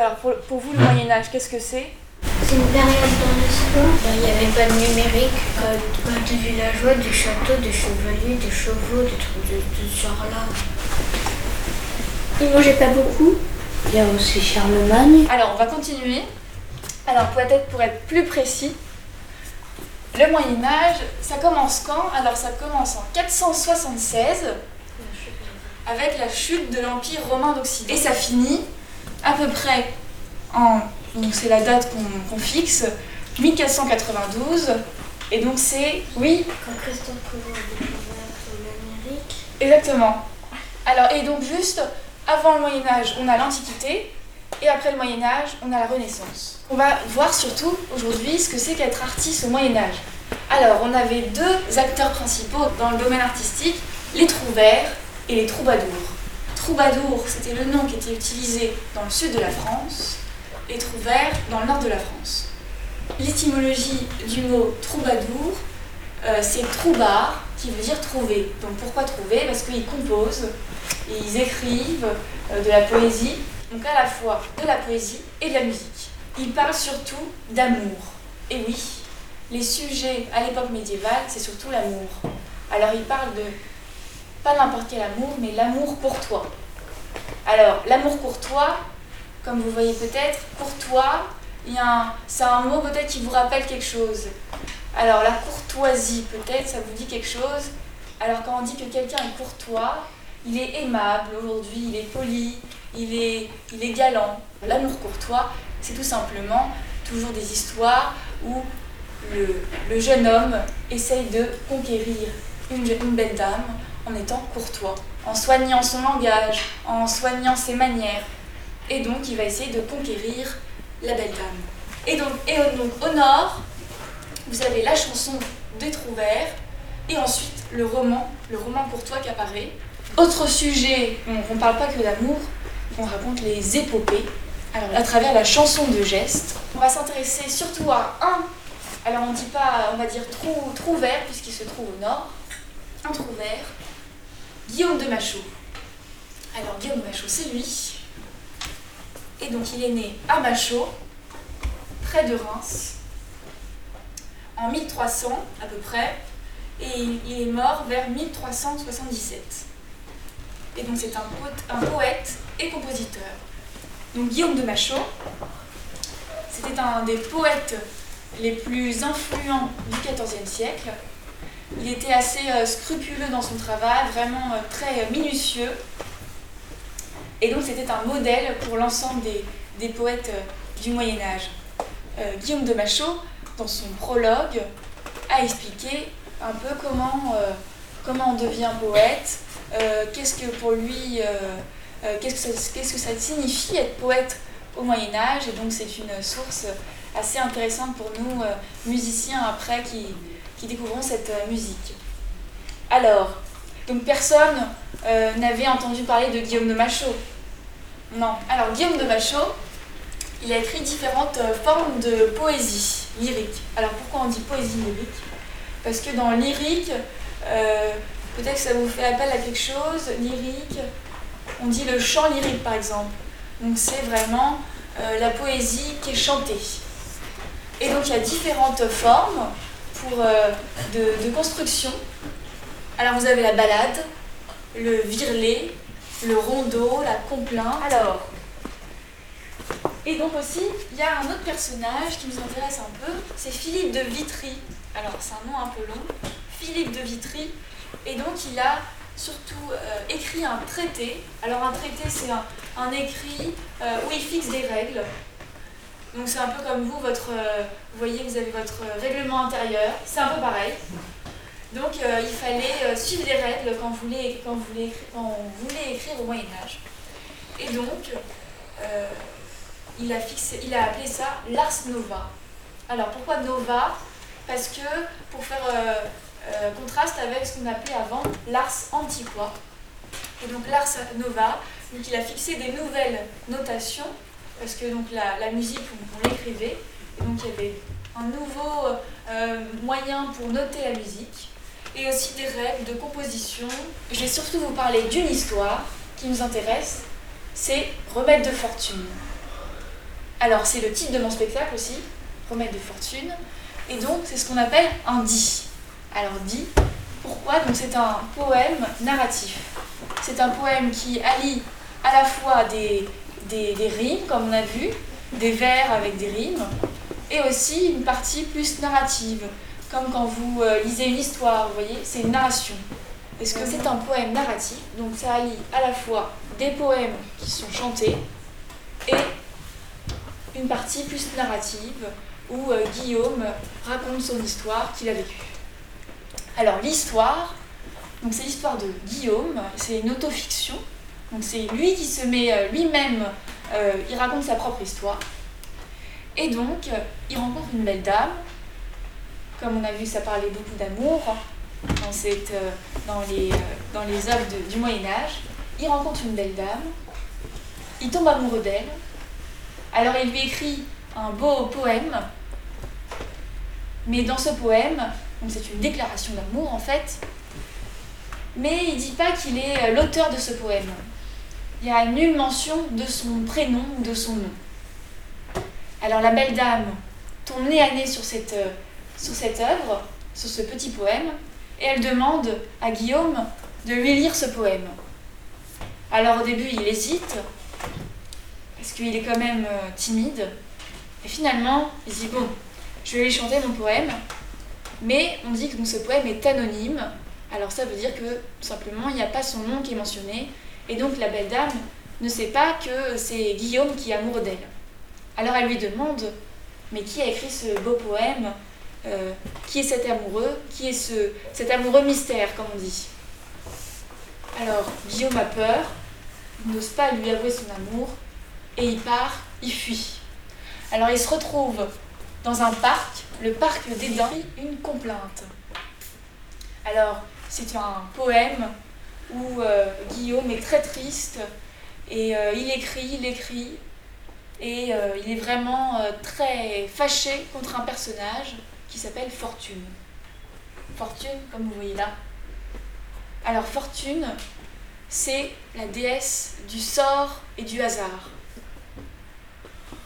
Alors pour, pour vous, le Moyen Âge, qu'est-ce que c'est? C'est une période dans l'histoire. Ben, Il n'y avait pas de numérique, pas, pas de villageois, des châteaux, des chevaliers, des chevaux, des trucs de, de ce genre-là. Ils mangeaient pas beaucoup? Il y a aussi Charlemagne. Alors on va continuer. Alors peut-être pour être plus précis, le Moyen Âge, ça commence quand? Alors ça commence en 476 avec la chute de l'Empire romain d'Occident. Et ça finit à peu près en, donc c'est la date qu'on fixe, 1492. Et donc c'est, oui, Quand Christophe Colomb a découvert l'Amérique. exactement. Alors et donc juste avant le Moyen Âge, on a l'Antiquité. Et après le Moyen Âge, on a la Renaissance. On va voir surtout aujourd'hui ce que c'est qu'être artiste au Moyen Âge. Alors, on avait deux acteurs principaux dans le domaine artistique, les trouvères et les troubadours. Troubadour, c'était le nom qui était utilisé dans le sud de la France, et trouvères dans le nord de la France. L'étymologie du mot troubadour, euh, c'est troubar, qui veut dire trouver. Donc pourquoi trouver? Parce qu'ils composent, ils écrivent euh, de la poésie, donc à la fois de la poésie et de la musique. Ils parlent surtout d'amour. Et oui, les sujets à l'époque médiévale, c'est surtout l'amour. Alors ils parlent de pas n'importe quel amour, mais l'amour pour toi. Alors l'amour courtois, comme vous voyez peut-être, courtois, c'est un mot peut-être qui vous rappelle quelque chose. Alors la courtoisie peut-être, ça vous dit quelque chose. Alors quand on dit que quelqu'un est courtois, il est aimable aujourd'hui, il est poli, il est, il est galant. L'amour courtois, c'est tout simplement toujours des histoires où le, le jeune homme essaye de conquérir une, une belle dame en étant courtois, en soignant son langage, en soignant ses manières. Et donc il va essayer de conquérir la belle dame. Et donc, et donc au nord, vous avez la chanson des Trouvères et ensuite le roman, le roman courtois qui apparaît. Autre sujet, on ne parle pas que d'amour, on raconte les épopées. Alors à travers la chanson de geste, on va s'intéresser surtout à un. Alors on dit pas, on va dire trou, Trouvert puisqu'il se trouve au nord. Un Trouvert, Guillaume de Machaut. Alors Guillaume de Machaut, c'est lui. Et donc il est né à Machaut, près de Reims, en 1300 à peu près, et il- est mort vers 1377. Et donc c'est un, poète- un poète et compositeur. Donc Guillaume de Machaut, c'était un des poètes les plus influents du XIVe siècle. Il était assez euh, scrupuleux dans son travail, vraiment euh, très euh, minutieux. Et donc c'était un modèle pour l'ensemble des, des poètes du Moyen Âge. Guillaume de Machaut, dans son prologue, a expliqué un peu comment, comment on devient poète, qu'est-ce que pour lui, qu'est-ce que, ça, qu'est-ce que ça signifie être poète au Moyen Âge. Et donc c'est une source assez intéressante pour nous, musiciens après, qui, qui découvrons cette euh, musique. Alors, donc personne euh, n'avait entendu parler de Guillaume de Machaut. Non. Alors Guillaume de Machaut, il a écrit différentes euh, formes de poésie lyrique. Alors pourquoi on dit poésie lyrique? Parce que dans lyrique, peut-être que ça vous fait appel à quelque chose, lyrique, on dit le chant lyrique par exemple. Donc c'est vraiment la poésie qui est chantée. Et donc il y a différentes formes pour, euh, de, de construction. Alors vous avez la balade, le virelai, le rondeau, la complainte. Alors, et donc aussi, il y a un autre personnage qui nous intéresse un peu, c'est Philippe de Vitry. Alors c'est un nom un peu long, Philippe de Vitry. Et donc il a surtout euh, écrit un traité. Alors un traité c'est un, un écrit euh, où il fixe des règles. Donc c'est un peu comme vous, votre, euh, vous voyez, vous avez votre euh, règlement intérieur. C'est un peu pareil. Donc euh, il fallait suivre des règles quand vous voulez, quand vous voulez, quand on voulait écrire au Moyen Âge. Et donc il, a fixé, il a appelé ça l'ars nova. Alors pourquoi nova? Parce que pour faire euh, contraste avec ce qu'on appelait avant l'ars antiqua. Et donc l'ars nova, donc il a fixé des nouvelles notations parce que donc la, musique on, l'écrivait et donc il y avait un nouveau euh, moyen pour noter la musique et aussi des règles de composition. Je vais surtout vous parler d'une histoire qui nous intéresse, c'est Remède de fortune. Alors, c'est le titre de mon spectacle aussi, Promette de fortune. Et donc, c'est ce qu'on appelle un dit. Alors, dit, pourquoi? Donc, c'est un poème narratif. C'est un poème qui allie à la fois des, des, rimes, comme on a vu, des vers avec des rimes, et aussi une partie plus narrative, comme quand vous euh, lisez une histoire, vous voyez, c'est une narration. Parce que c'est un poème narratif, donc ça allie à la fois des poèmes qui sont chantés et une partie plus narrative où euh, Guillaume raconte son histoire qu'il a vécue. Alors l'histoire, c'est l'histoire de Guillaume, c'est une autofiction, donc c'est lui qui se met euh, lui-même, euh, il raconte sa propre histoire. Et donc, il rencontre une belle dame. Comme on a vu, ça parlait beaucoup d'amour dans, euh, les, dans œuvres du Moyen Âge. Il rencontre une belle dame. Il tombe amoureux d'elle. Alors il lui écrit un beau poème. Mais dans ce poème, c'est une déclaration d'amour en fait, mais il dit pas qu'il est l'auteur de ce poème. Il n'y a nulle mention de son prénom ou de son nom. Alors la belle dame tombe nez à nez sur cette, euh, sur œuvre, sur ce petit poème, et elle demande à Guillaume de lui lire ce poème. Alors au début il hésite, parce qu'il est quand même euh, timide, et finalement il dit bon, je vais lui chanter mon poème, mais on dit que ce poème est anonyme, alors ça veut dire que tout simplement il n'y a pas son nom qui est mentionné, et donc la belle dame ne sait pas que c'est Guillaume qui est amoureux d'elle. Alors elle lui demande, mais qui a écrit ce beau poème Euh, Qui est cet amoureux Qui est ce, cet amoureux mystère, comme on dit? Alors Guillaume a peur, n'ose pas lui avouer son amour, et il part, il fuit. Alors il se retrouve dans un parc, le parc d'Éden, une complainte. Alors c'est un poème où euh, Guillaume est très triste et euh, il écrit, il écrit et euh, il est vraiment très fâché contre un personnage qui s'appelle Fortune. Fortune, comme vous voyez là. Alors Fortune, c'est la déesse du sort et du hasard.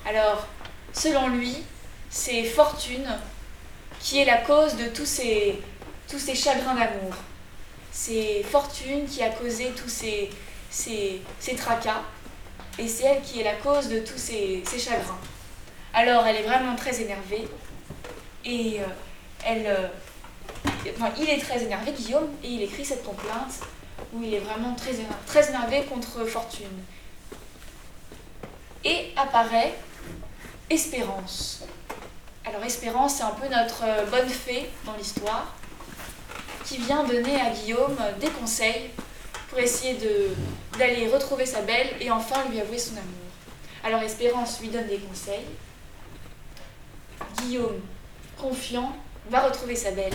Alors, selon lui, c'est Fortune qui est la cause de tous ces, tous ces chagrins d'amour. C'est Fortune qui a causé tous ces, ces, ces tracas et c'est elle qui est la cause de tous ces, ces chagrins. Alors elle est vraiment très énervée et euh, elle, euh, il est très énervé, Guillaume, et il écrit cette complainte où il est vraiment très énervé, très énervé contre Fortune. Et apparaît Espérance. Alors Espérance, c'est un peu notre euh, bonne fée dans l'histoire qui vient donner à Guillaume des conseils pour essayer d'aller retrouver sa belle et enfin lui avouer son amour. Alors Espérance lui donne des conseils. Guillaume, confiant, va retrouver sa belle.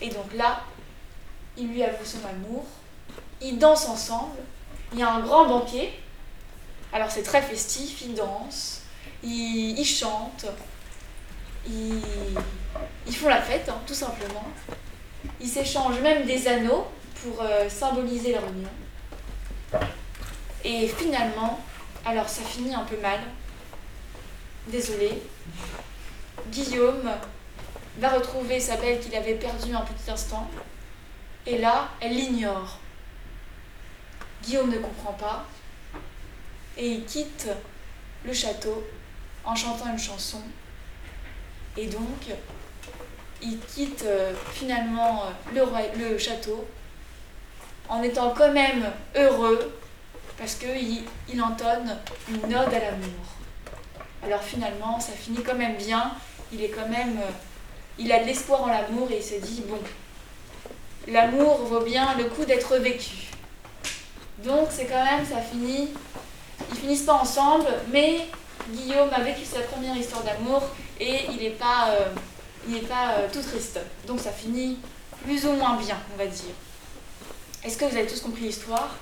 Et donc là, il lui avoue son amour. Ils dansent ensemble. Il y a un grand banquet. Alors c'est très festif, ils dansent, ils, chantent, ils, ils font la fête, hein, tout simplement. Ils s'échangent même des anneaux pour euh, symboliser leur union. Et finalement, alors ça finit un peu mal. Désolée. Guillaume va retrouver sa belle qu'il avait perdue un petit instant. Et là, elle l'ignore. Guillaume ne comprend pas. Et il quitte le château en chantant une chanson. Et donc, il quitte euh, finalement euh, le, château en étant quand même heureux parce qu'il il entonne une ode à l'amour. Alors finalement, ça finit quand même bien. Il est quand même, euh, il a de l'espoir en l'amour et il se dit bon, l'amour vaut bien le coup d'être vécu. Donc c'est quand même, ça finit. Ils finissent pas ensemble, mais Guillaume a vécu sa première histoire d'amour et il n'est pas, n'est pas euh, tout triste. Donc ça finit plus ou moins bien, on va dire. Est-ce que vous avez tous compris l'histoire?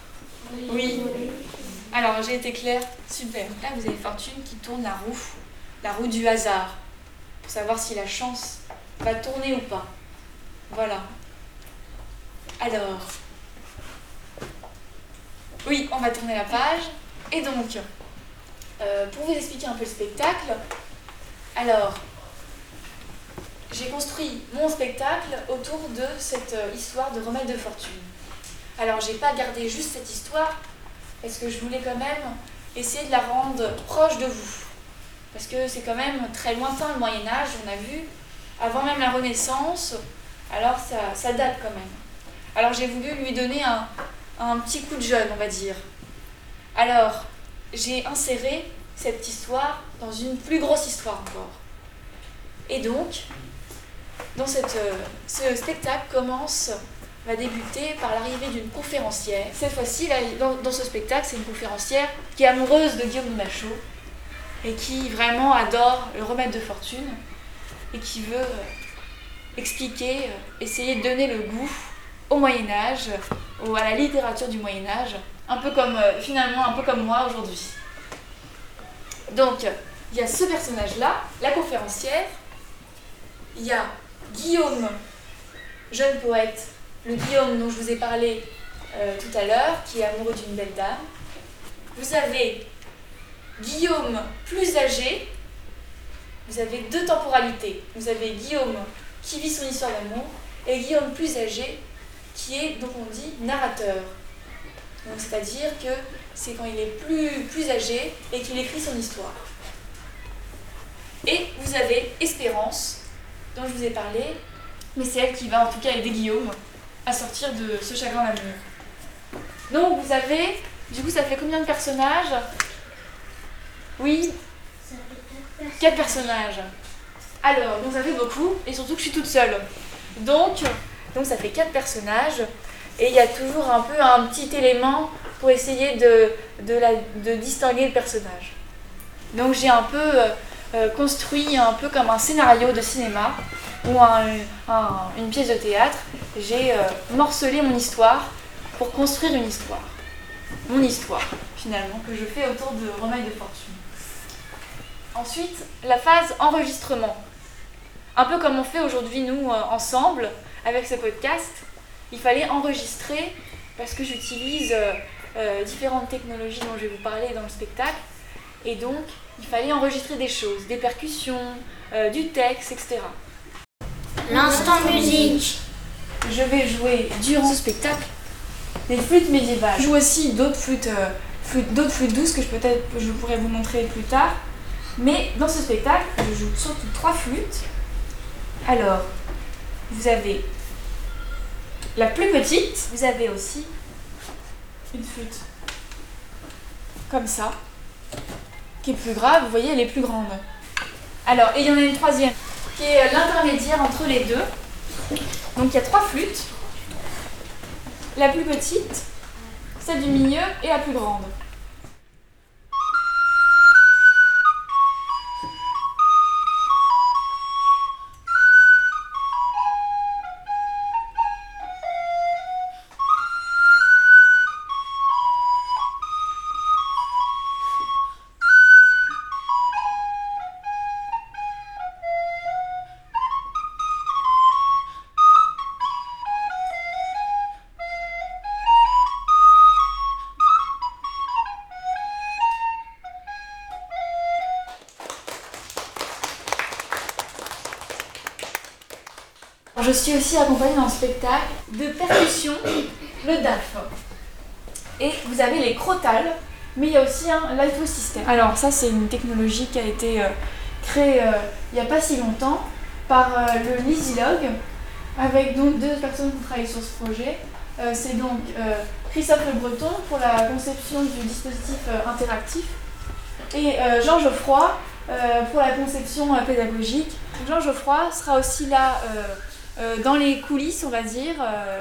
Oui. Alors, j'ai été claire Super. Là, vous avez Fortune qui tourne la roue, la roue du hasard, pour savoir si la chance va tourner ou pas. Voilà. Alors, oui, on va tourner la page. Et donc, Euh, pour vous expliquer un peu le spectacle, alors, j'ai construit mon spectacle autour de cette euh, histoire de remède de fortune. Alors, j'ai pas gardé juste cette histoire, parce que je voulais quand même essayer de la rendre proche de vous. Parce que c'est quand même très lointain le Moyen Âge, on a vu, avant même la Renaissance, alors ça, ça date quand même. Alors j'ai voulu lui donner un, un petit coup de jeune, on va dire. Alors, j'ai inséré cette histoire dans une plus grosse histoire encore. Et donc, dans euh, ce spectacle commence, va débuter par l'arrivée d'une conférencière. Cette fois-ci, là, dans, ce spectacle, c'est une conférencière qui est amoureuse de Guillaume de Machaut et qui vraiment adore le remède de fortune et qui veut euh, expliquer, euh, essayer de donner le goût au Moyen Âge, au- à la littérature du Moyen Âge, un peu comme finalement un peu comme moi aujourd'hui. Donc il y a ce personnage-là, la conférencière, il y a Guillaume, jeune poète, le Guillaume dont je vous ai parlé euh, tout à l'heure, qui est amoureux d'une belle dame. Vous avez Guillaume plus âgé, vous avez deux temporalités. Vous avez Guillaume qui vit son histoire d'amour et Guillaume plus âgé qui est, donc on dit, narrateur. C'est-à-dire que c'est quand il est plus, plus âgé et qu'il écrit son histoire. Et vous avez Espérance, dont je vous ai parlé, mais c'est elle qui va en tout cas aider Guillaume à sortir de ce chagrin d'amour. Donc vous avez, du coup ça fait combien de personnages? Oui, Ça fait quatre personnages. Alors, donc ça beaucoup, et surtout que je suis toute seule. Donc, donc ça fait quatre personnages, et il y a toujours un peu un petit élément pour essayer de, de, la, de distinguer le personnage. Donc j'ai un peu euh, construit un peu comme un scénario de cinéma ou un- un- une pièce de théâtre. J'ai euh, morcelé mon histoire pour construire une histoire. Mon histoire, finalement, que je fais autour de Remède de Fortune. Ensuite, la phase enregistrement. Un peu comme on fait aujourd'hui, nous, euh, ensemble, avec ce podcast, il fallait enregistrer parce que j'utilise différentes technologies dont je vais vous parler dans le spectacle. Et donc, il fallait enregistrer des choses, des percussions, euh, du texte, etc. L'instant musique. Je vais jouer durant ce spectacle des flûtes médiévales. Je joue aussi d'autres flûtes, euh, flûtes- d'autres flûtes douces que je peut-être je pourrais vous montrer plus tard. Mais dans ce spectacle, je joue surtout trois flûtes. Alors, vous avez la plus petite, vous avez aussi une flûte comme ça, qui est plus grave, vous voyez, elle est plus grande. Alors, et il y en a une troisième, qui est l'intermédiaire entre les deux. Donc il y a trois flûtes. La plus petite, celle du milieu et la plus grande. Je suis aussi accompagnée dans le spectacle de percussion, le DAF. Et vous avez les crotales, mais il y a aussi un LIFO. Alors ça c'est une technologie qui a été euh, créée euh, il n'y a pas si longtemps par euh, le Lisilogue, avec donc deux personnes qui travaillent sur ce projet. C'est donc Christophe Le Breton pour la conception du dispositif interactif et Jean Geoffroy pour la conception pédagogique. Jean Geoffroy sera aussi là dans les coulisses, on va dire, euh,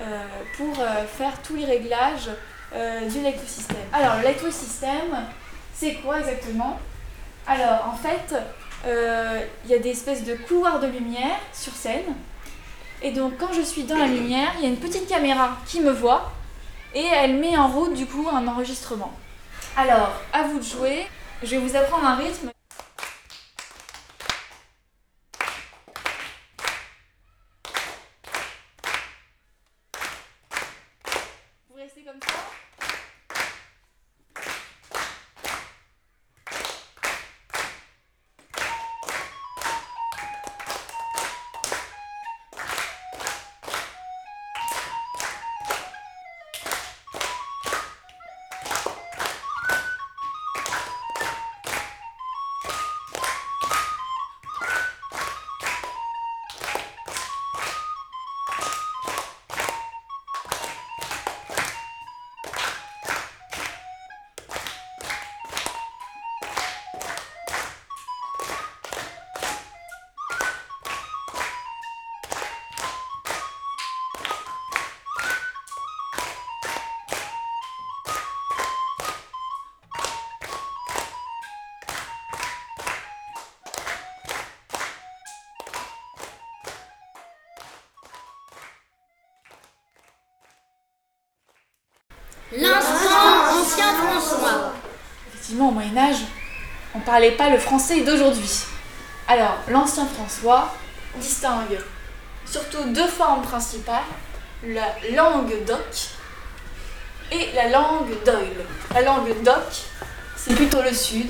euh, pour euh, faire tous les réglages euh, du Lectosystème. Alors, le Lectosystème, c'est quoi exactement? Alors, en fait, euh, il y a des espèces de couloirs de lumière sur scène. Et donc, quand je suis dans la lumière, il y a une petite caméra qui me voit et elle met en route, du coup, un enregistrement. Alors, à vous de jouer. Je vais vous apprendre un rythme. L'instant ancien François. Effectivement, au Moyen Âge, on ne parlait pas le français d'aujourd'hui. Alors, l'ancien François distingue surtout deux formes principales, la langue d'oc et la langue d'oil. La langue d'oc, c'est plutôt le sud,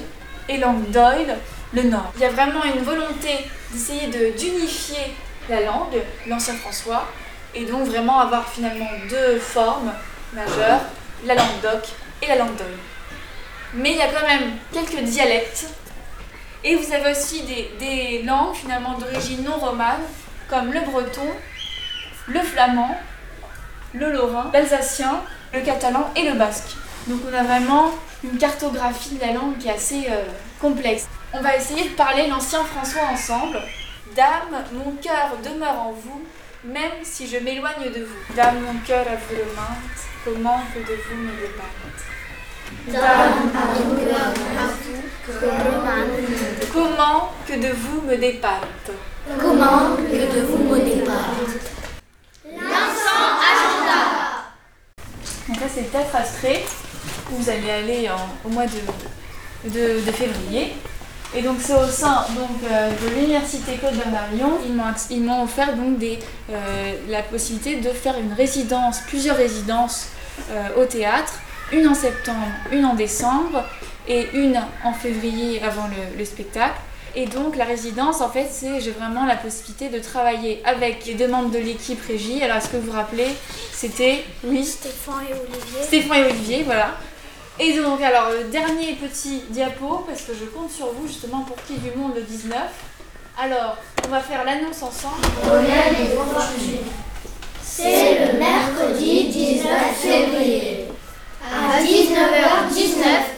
et langue d'oil, le nord. Il y a vraiment une volonté d'essayer de, d'unifier la langue, l'ancien François, et donc vraiment avoir finalement deux formes majeures, la langue d'oc et la langue d'oil. Mais il y a quand même quelques dialectes, et vous avez aussi des, des langues finalement d'origine non romane, comme le breton, le flamand, le lorrain, l'alsacien, le catalan et le basque. Donc on a vraiment une cartographie de la langue qui est assez euh, complexe. On va essayer de parler l'ancien François ensemble. Dame, mon cœur demeure en vous, même si je m'éloigne de vous. Dame, mon cœur à vous le comment que de vous me départe Dame, mon cœur à vous, que Comment que de vous me départe Comment que de vous me départe L'instant agenda Donc là c'est le théâtre abstrait où vous allez aller en- au mois de, de, de février. Et donc c'est au sein donc, euh, de l'université Claude Bernard Lyon. Ils m'ont acc- Ils m'ont offert donc des, euh, la possibilité de faire une résidence, plusieurs résidences au théâtre, une en septembre, une en décembre et une en février avant le, le spectacle. Et donc la résidence, en fait, c'est j'ai vraiment la possibilité de travailler avec les deux membres de l'équipe régie. Alors est-ce que vous vous rappelez C'était oui, Stéphane et Olivier. Stéphane et Olivier, voilà. Et donc, alors, le dernier petit diapo, parce que je compte sur vous justement pour qu'il y ait du monde le 19. Alors, on va faire l'annonce ensemble. C'est le mercredi 19 février. À 19h19